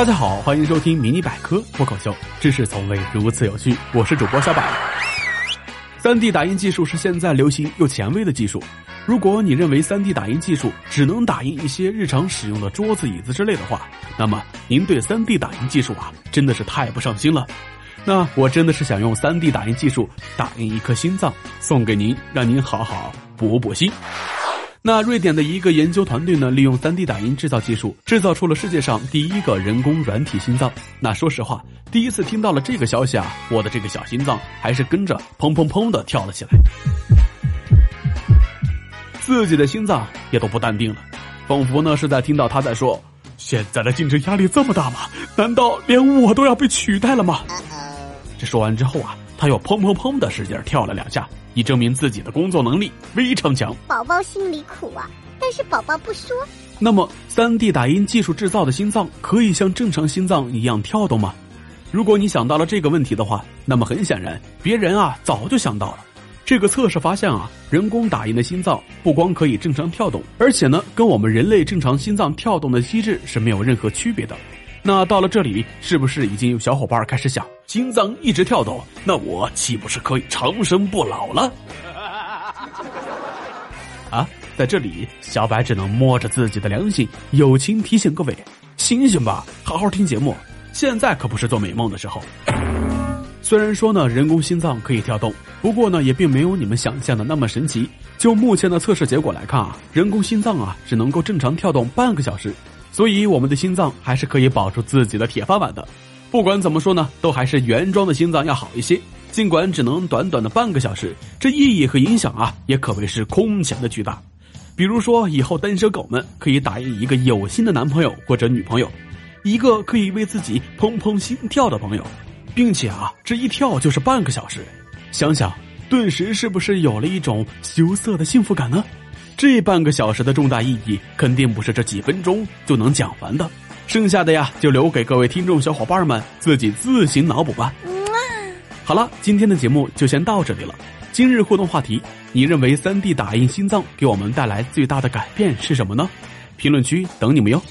大家好，欢迎收听迷你百科脱口秀，知识从未如此有趣。我是主播小百。三 D 打印技术是现在流行又前卫的技术。如果你认为三 D 打印技术只能打印一些日常使用的桌子、椅子之类的话，那么您对三 D 打印技术啊真的是太不上心了。那我真的是想用三 D 打印技术打印一颗心脏送给您，让您好好补补心。那瑞典的一个研究团队呢，利用 3D 打印制造技术，制造出了世界上第一个人工软体心脏。那说实话，第一次听到了这个消息啊，我的这个小心脏还是跟着砰砰砰的跳了起来。自己的心脏也都不淡定了，仿佛呢是在听到他在说：“现在的竞争压力这么大吗？难道连我都要被取代了吗？”这说完之后啊，他又砰砰砰的使劲跳了两下。以证明自己的工作能力非常强。宝宝心里苦啊，但是宝宝不说。那么三 D 打印技术制造的心脏可以像正常心脏一样跳动吗？如果你想到了这个问题的话，那么很显然，别人啊早就想到了。这个测试发现啊，人工打印的心脏不光可以正常跳动，而且呢，跟我们人类正常心脏跳动的机制是没有任何区别的。那到了这里，是不是已经有小伙伴开始想，心脏一直跳动，那我岂不是可以长生不老了？啊，在这里，小白只能摸着自己的良心，友情提醒各位：醒醒吧，好好听节目。现在可不是做美梦的时候。虽然说呢，人工心脏可以跳动，不过呢，也并没有你们想象的那么神奇。就目前的测试结果来看啊，人工心脏啊，只能够正常跳动半个小时。所以，我们的心脏还是可以保住自己的铁饭碗的。不管怎么说呢，都还是原装的心脏要好一些。尽管只能短短的半个小时，这意义和影响啊，也可谓是空前的巨大。比如说，以后单身狗们可以打印一个有心的男朋友或者女朋友，一个可以为自己砰砰心跳的朋友，并且啊，这一跳就是半个小时。想想，顿时是不是有了一种羞涩的幸福感呢？这半个小时的重大意义，肯定不是这几分钟就能讲完的。剩下的呀，就留给各位听众小伙伴们自己自行脑补吧。好了，今天的节目就先到这里了。今日互动话题：你认为 3D 打印心脏给我们带来最大的改变是什么呢？评论区等你们哟。